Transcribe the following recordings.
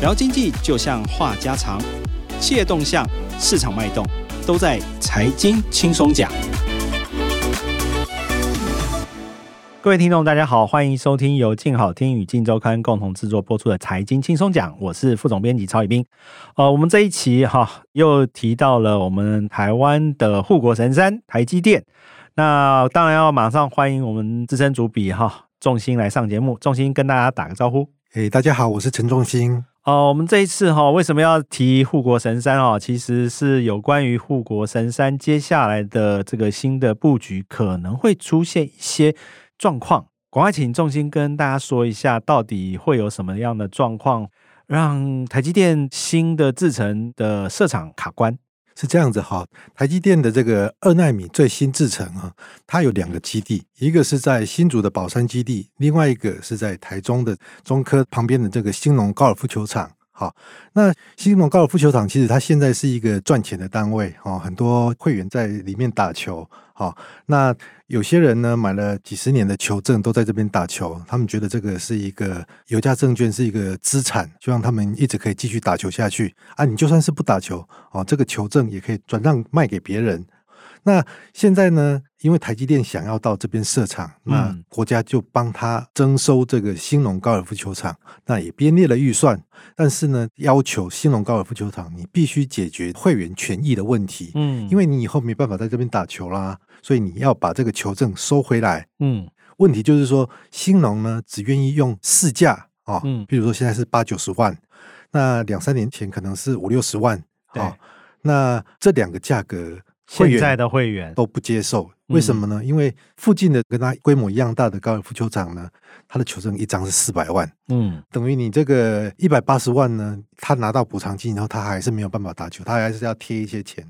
聊经济就像话家常，企业动向、市场脉动，都在财经轻松讲。各位听众，大家好，欢迎收听由静好听与静周刊共同制作播出的《财经轻松讲》，我是副总编辑曹宇斌。呃，我们这一期哈又提到了我们台湾的护国神山台积电，那当然要马上欢迎我们资深主笔哈仲兴来上节目，仲兴跟大家打个招呼。诶，大家好，我是陈仲兴。哦，我们这一次哈为什么要提护国神山哦？其实是有关于护国神山接下来的这个新的布局可能会出现一些。状况，赶快请重心跟大家说一下，到底会有什么样的状况，让台积电新的制程的设厂卡关？是这样子哈，台积电的这个二纳米最新制程啊，它有两个基地，一个是在新竹的宝山基地，另外一个是在台中的中科旁边的这个兴隆高尔夫球场。好，那西蒙高尔夫球场其实它现在是一个赚钱的单位哦，很多会员在里面打球。好，那。有些人呢买了几十年的球证都在这边打球，他们觉得这个是一个有价证券，是一个资产，希望他们一直可以继续打球下去啊！你就算是不打球哦，这个球证也可以转让卖给别人。那现在呢，因为台积电想要到这边设厂，那国家就帮他征收这个兴隆高尔夫球场，那也编列了预算，但是呢，要求兴隆高尔夫球场你必须解决会员权益的问题，嗯，因为你以后没办法在这边打球啦，所以你要把这个球证收回来，嗯，问题就是说兴隆呢只愿意用市价啊，嗯，比如说现在是八九十万，那两三年前可能是五六十万，啊，那这两个价格。现在的会员都不接受，为什么呢？因为附近的跟他规模一样大的高尔夫球场呢，他的球证一张是四百万，嗯，等于你这个一百八十万呢，他拿到补偿金以后，他还是没有办法打球，他还是要贴一些钱，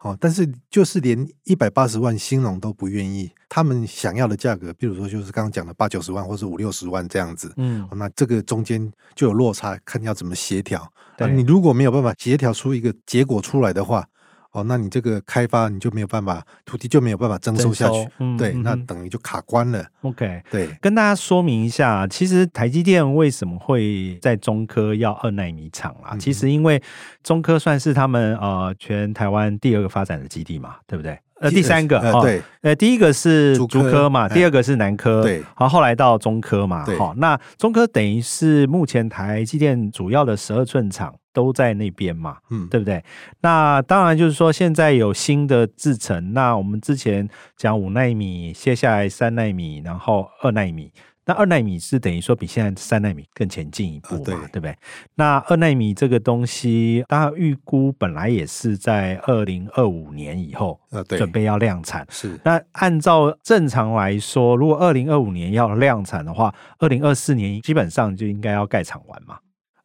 哦，但是就是连一百八十万兴农都不愿意，他们想要的价格，比如说就是刚刚讲的八九十万或是五六十万这样子，嗯，那这个中间就有落差，看要怎么协调。对，你如果没有办法协调出一个结果出来的话。哦，那你这个开发你就没有办法，土地就没有办法征收下去，嗯、对，嗯、那等于就卡关了。OK，对，跟大家说明一下，其实台积电为什么会在中科要二奈米厂啊？嗯、其实因为中科算是他们呃全台湾第二个发展的基地嘛，对不对？呃，第三个，哈，对，呃，第一个是竹科嘛，第二个是南科，对，好，后来到中科嘛，好，那中科等于是目前台积电主要的十二寸厂都在那边嘛，嗯，对不对？那当然就是说现在有新的制程，那我们之前讲五纳米，接下来三纳米，然后二纳米。那二奈米是等于说比现在三奈米更前进一步嘛，对，对不对？那二奈米这个东西，大家预估本来也是在二零二五年以后，呃，对，准备要量产。是。那按照正常来说，如果二零二五年要量产的话，二零二四年基本上就应该要盖厂完嘛。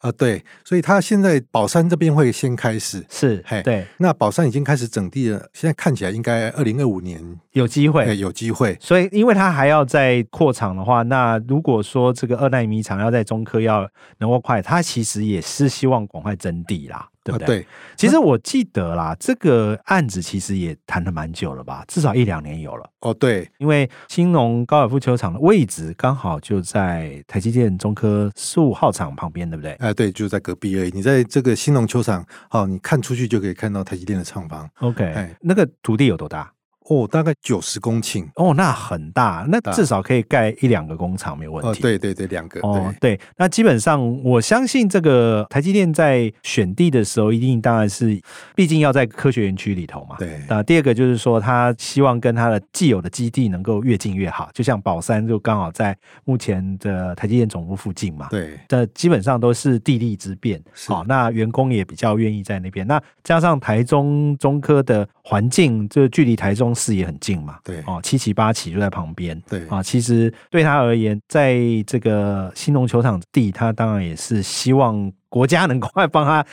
啊，对，所以他现在宝山这边会先开始，是，嘿，对，那宝山已经开始整地了，现在看起来应该二零二五年有机会，有机会。所以，因为他还要再扩厂的话，那如果说这个二代米厂要在中科要能够快，他其实也是希望赶快征地啦。对不对？啊、对，其实我记得啦，啊、这个案子其实也谈了蛮久了吧，至少一两年有了。哦，对，因为兴隆高尔夫球场的位置刚好就在台积电中科十五号厂旁边，对不对？哎、啊，对，就在隔壁而已。你在这个兴隆球场，哦，你看出去就可以看到台积电的厂房。OK，哎，那个土地有多大？哦，大概九十公顷哦，那很大，那至少可以盖一两个工厂没有问题。哦，对对对，两个。哦，对，那基本上我相信这个台积电在选地的时候，一定当然是，毕竟要在科学园区里头嘛。对。那第二个就是说，他希望跟他的既有的基地能够越近越好，就像宝山就刚好在目前的台积电总部附近嘛。对。这基本上都是地利之便。好，那员工也比较愿意在那边。那加上台中中科的环境，就距离台中。市也很近嘛，对哦，七期八期就在旁边，对啊，其实对他而言，在这个兴农球场地，他当然也是希望。国家能快帮他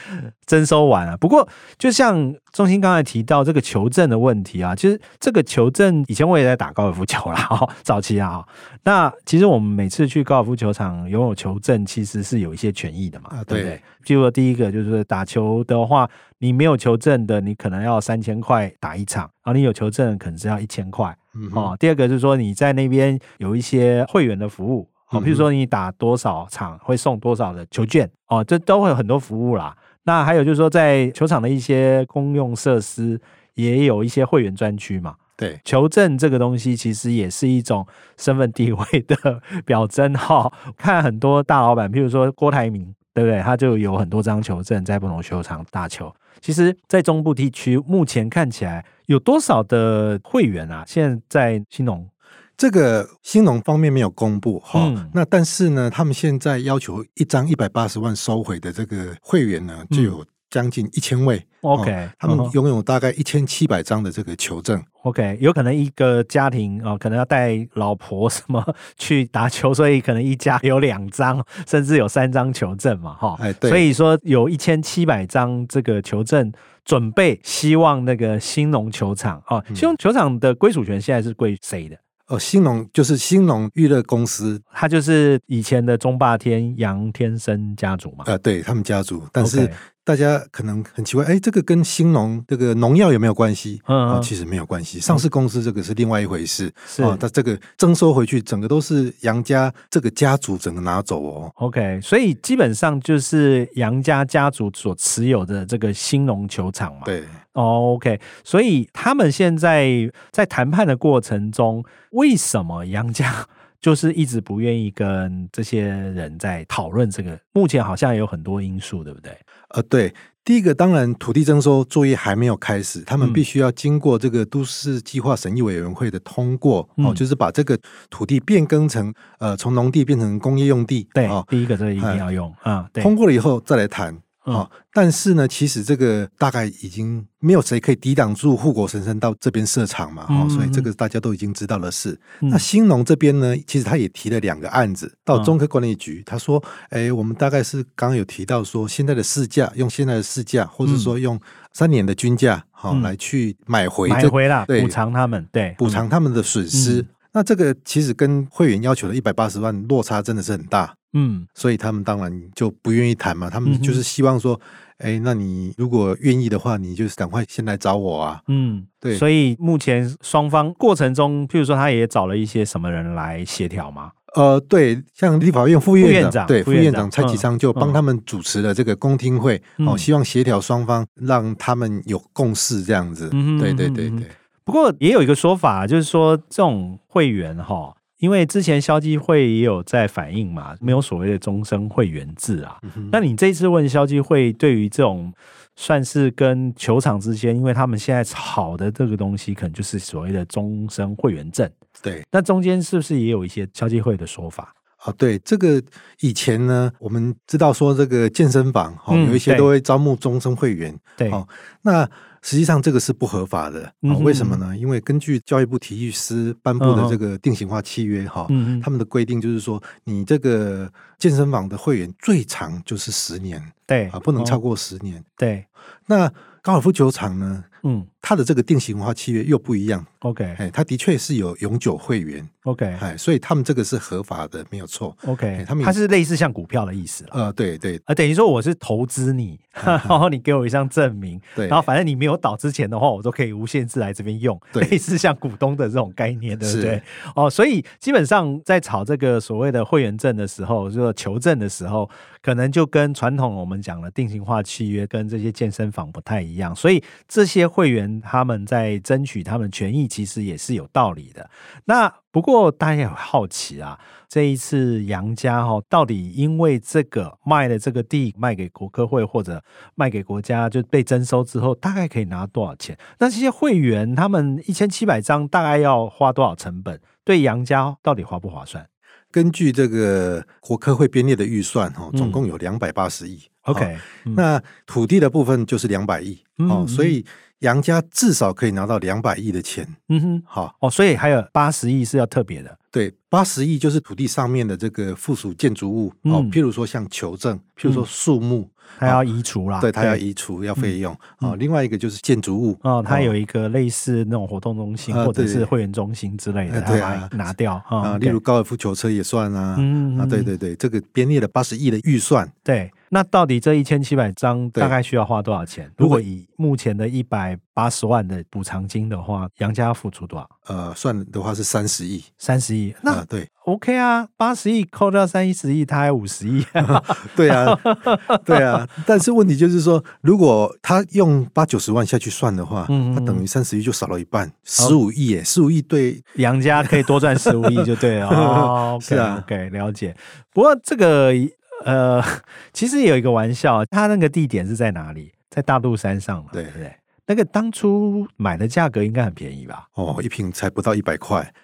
征收完啊？不过，就像中心刚才提到这个球证的问题啊，其实这个球证以前我也在打高尔夫球啦，哈，早期啊，那其实我们每次去高尔夫球场拥有球证，其实是有一些权益的嘛，对不对？譬如说第一个就是打球的话，你没有球证的，你可能要三千块打一场，然后你有球证可能是要一千块，哦。第二个就是说你在那边有一些会员的服务。哦，譬如说你打多少场会送多少的球券哦，这都会有很多服务啦。那还有就是说，在球场的一些公用设施也有一些会员专区嘛。对，球证这个东西其实也是一种身份地位的 表征哈。看很多大老板，譬如说郭台铭，对不对？他就有很多张球证在不同球场打球。其实，在中部地区目前看起来有多少的会员啊？现在在兴农这个兴农方面没有公布哈。嗯、那但是呢，他们现在要求一张一百八十万收回的这个会员呢，就有将近一千位。OK，他们拥有大概一千七百张的这个球证。OK，有可能一个家庭哦，可能要带老婆什么去打球，所以可能一家有两张，甚至有三张球证嘛，哈。哎，对。所以说有一千七百张这个球证准备，希望那个兴农球场哦，兴农球场的归属权现在是归谁的？哦，兴隆就是兴隆娱乐公司，他就是以前的中霸天杨天生家族嘛。呃，对他们家族，但是。大家可能很奇怪，哎，这个跟兴隆这个农药有没有关系？嗯，嗯，其实没有关系。上市公司这个是另外一回事。是啊，它这个征收回去，整个都是杨家这个家族整个拿走哦。OK，所以基本上就是杨家家族所持有的这个兴隆球场嘛。对。哦，OK，所以他们现在在谈判的过程中，为什么杨家？就是一直不愿意跟这些人在讨论这个，目前好像也有很多因素，对不对？呃，对，第一个当然土地征收作业还没有开始，他们必须要经过这个都市计划审议委员会的通过，嗯、哦，就是把这个土地变更成呃，从农地变成工业用地，对，哦、第一个这个一定要用啊，对，通过了以后再来谈。啊、哦，但是呢，其实这个大概已经没有谁可以抵挡住护国神山到这边设厂嘛，哦，所以这个大家都已经知道的事。嗯、那兴农这边呢，其实他也提了两个案子到中科管理局，他说，哎，我们大概是刚刚有提到说，现在的市价用现在的市价，或者说用三年的均价，好、嗯、来去买回，买回啦，对，补偿他们，对，补偿他们的损失。嗯、那这个其实跟会员要求的一百八十万落差真的是很大。嗯，所以他们当然就不愿意谈嘛，他们就是希望说，哎、那你如果愿意的话，你就赶快先来找我啊。嗯，对。所以目前双方过程中，譬如说他也找了一些什么人来协调吗？呃，对，像立法院副院长，对副院长蔡其昌就帮他们主持了这个公听会，嗯、哦，希望协调双方，让他们有共识这样子。对对对对。不过也有一个说法，就是说这种会员哈。因为之前消基会也有在反映嘛，没有所谓的终身会员制啊。嗯、那你这一次问消基会，对于这种算是跟球场之间，因为他们现在炒的这个东西，可能就是所谓的终身会员证。对，那中间是不是也有一些消基会的说法？啊，对，这个以前呢，我们知道说这个健身房哈，嗯、有一些都会招募终身会员。对，那。实际上这个是不合法的，嗯、为什么呢？因为根据教育部体育司颁布的这个定型化契约，哈、他们的规定就是说，你这个健身房的会员最长就是十年，对啊，不能超过十年。对，那高尔夫球场呢？嗯，它的这个定型化契约又不一样。OK，哎，它的确是有永久会员。OK，哎，所以他们这个是合法的，没有错。OK，他们它是类似像股票的意思了。呃，对对，呃，等于说我是投资你，然后你给我一张证明，对，然后反正你没有倒之前的话，我都可以无限制来这边用，对，类似像股东的这种概念，对不对？哦，所以基本上在炒这个所谓的会员证的时候，就是求证的时候，可能就跟传统我们讲了定型化契约跟这些健身房不太一样，所以这些会员他们在争取他们权益，其实也是有道理的。那不过大家也会好奇啊，这一次杨家哈，到底因为这个卖了这个地卖给国科会或者卖给国家就被征收之后，大概可以拿多少钱？那这些会员他们一千七百张大概要花多少成本？对杨家到底划不划算？根据这个国科会编列的预算哈，总共有两百八十亿。OK，那土地的部分就是两百亿。哦，所以。杨家至少可以拿到两百亿的钱，嗯哼，好哦，所以还有八十亿是要特别的，对，八十亿就是土地上面的这个附属建筑物，哦，譬如说像球证，譬如说树木，它要移除啦，对，它要移除要费用，哦，另外一个就是建筑物，哦，它有一个类似那种活动中心或者是会员中心之类的，对啊，拿掉啊，例如高尔夫球车也算啊，啊，对对对，这个编列了八十亿的预算，对。那到底这一千七百张大概需要花多少钱？如果以目前的一百八十万的补偿金的话，杨家要付出多少？呃，算的话是三十亿，三十亿。那啊，对，OK 啊，八十亿扣掉三十亿，他还五十亿，对啊，对啊。但是问题就是说，如果他用八九十万下去算的话，嗯，他等于三十亿就少了一半，十五亿耶，十五亿对 杨家可以多赚十五亿就对了。哦，是啊，OK，了解。不过这个呃，其实也有一个玩笑，他那个地点是在哪里？在大肚山上嘛，对不对？那个当初买的价格应该很便宜吧？哦，一瓶才不到一百块。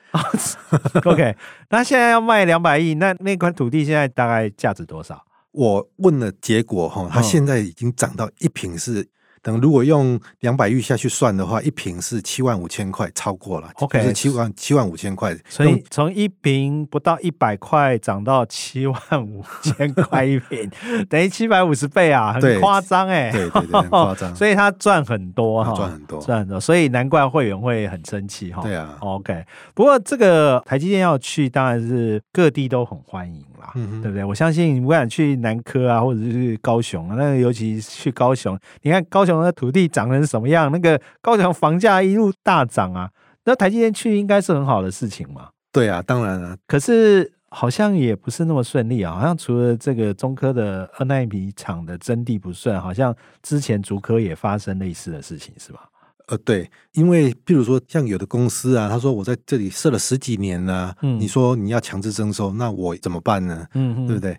OK，那现在要卖两百亿，那那块土地现在大概价值多少？我问了结果哈，它现在已经涨到一瓶是。等如果用两百亿下去算的话，一瓶是七万五千块，超过了。OK，是七万七万五千块。所以从一瓶不到一百块涨到七万五千块一瓶，等于七百五十倍啊，很夸张哎。对对对，很 夸张。所以他赚很多哈，赚很多，赚很多。所以难怪会员会很生气哈。对啊。OK，不过这个台积电要去，当然是各地都很欢迎啦，嗯、对不对？我相信不管去南科啊，或者是高雄啊，那个尤其去高雄，你看高雄。的土地涨成什么样？那个高雄房价一路大涨啊！那台积电去应该是很好的事情嘛？对啊，当然了。可是好像也不是那么顺利啊！好像除了这个中科的二奈米厂的征地不顺，好像之前竹科也发生类似的事情，是吧？呃，对，因为譬如说，像有的公司啊，他说我在这里设了十几年了，嗯，你说你要强制征收，那我怎么办呢？嗯哼，对不对？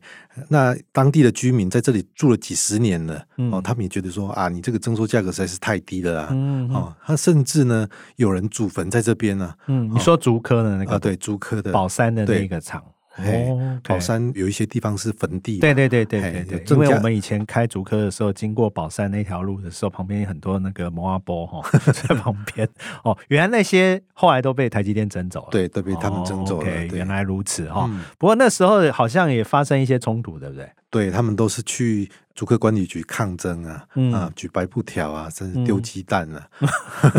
那当地的居民在这里住了几十年了，嗯、哦，他们也觉得说啊，你这个征收价格实在是太低了啊，嗯，哦，他甚至呢，有人祖坟在这边呢，嗯，你说竹科的那个，啊，对，竹科的宝山的那个厂。哦，宝山有一些地方是坟地，对对对对对对。因为我们以前开竹科的时候，经过宝山那条路的时候，旁边有很多那个摩阿波哈 在旁边。哦，原来那些后来都被台积电征走了，对，都被他们征走了。原来如此哈。不过那时候好像也发生一些冲突，对不对？对，他们都是去竹科管理局抗争啊，啊，举白布条啊，甚至丢鸡蛋啊。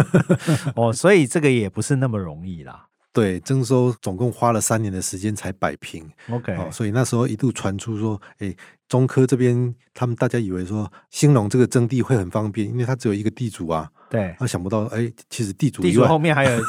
哦，所以这个也不是那么容易啦。对，征收总共花了三年的时间才摆平。OK，哦，所以那时候一度传出说，哎，中科这边他们大家以为说兴隆这个征地会很方便，因为它只有一个地主啊。对，他想不到，哎，其实地主地主后面还有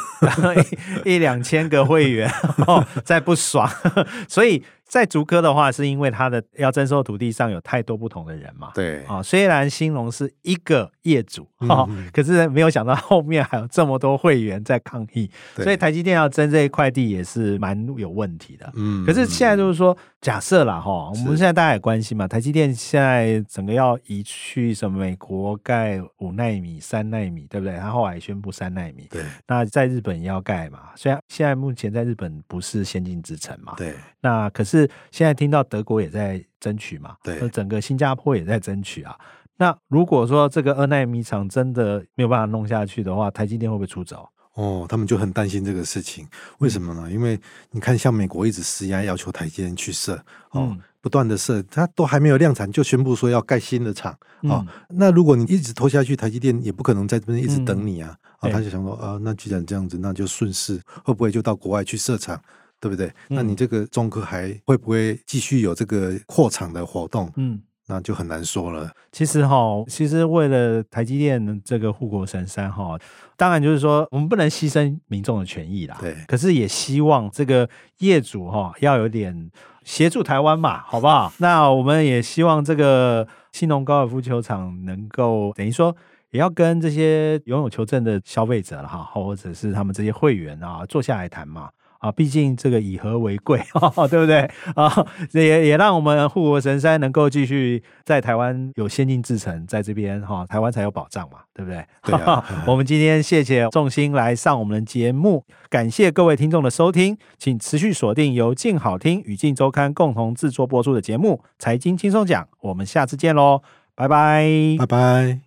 一一两千个会员哦，在不爽，所以。在竹科的话，是因为他的要征收土地上有太多不同的人嘛？对啊，虽然兴隆是一个业主哈，嗯、可是没有想到后面还有这么多会员在抗议，对所以台积电要征这一块地也是蛮有问题的。嗯，可是现在就是说，假设啦哈，我们现在大家也关心嘛，台积电现在整个要移去什么美国盖五纳米、三纳米，对不对？他后来宣布三纳米，对，那在日本也要盖嘛？虽然现在目前在日本不是先进之城嘛，对，那可是。现在听到德国也在争取嘛，对，整个新加坡也在争取啊。那如果说这个二奈米厂真的没有办法弄下去的话，台积电会不会出走？哦，他们就很担心这个事情。为什么呢？嗯、因为你看，像美国一直施压要求台积电去设，哦，嗯、不断的设，它都还没有量产就宣布说要盖新的厂，哦，嗯、那如果你一直拖下去，台积电也不可能在这边一直等你啊。啊、嗯，哦、他就想说，啊，那既然这样子，那就顺势，会不会就到国外去设厂？对不对？嗯、那你这个中科还会不会继续有这个扩厂的活动？嗯，那就很难说了。其实哈，其实为了台积电这个护国神山哈，当然就是说我们不能牺牲民众的权益啦。对，可是也希望这个业主哈要有点协助台湾嘛，好不好？那我们也希望这个兴农高尔夫球场能够等于说也要跟这些拥有球证的消费者了哈，或者是他们这些会员啊坐下来谈嘛。啊，毕竟这个以和为贵，哦，对不对？啊，也也让我们护国神山能够继续在台湾有先进制程，在这边哈，台湾才有保障嘛，对不对？对啊。我们今天谢谢众星来上我们的节目，感谢各位听众的收听，请持续锁定由静好听与静周刊共同制作播出的节目《财经轻松讲》，我们下次见喽，拜拜，拜拜。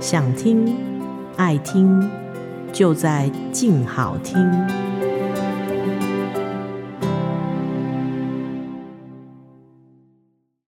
想听爱听，就在静好听。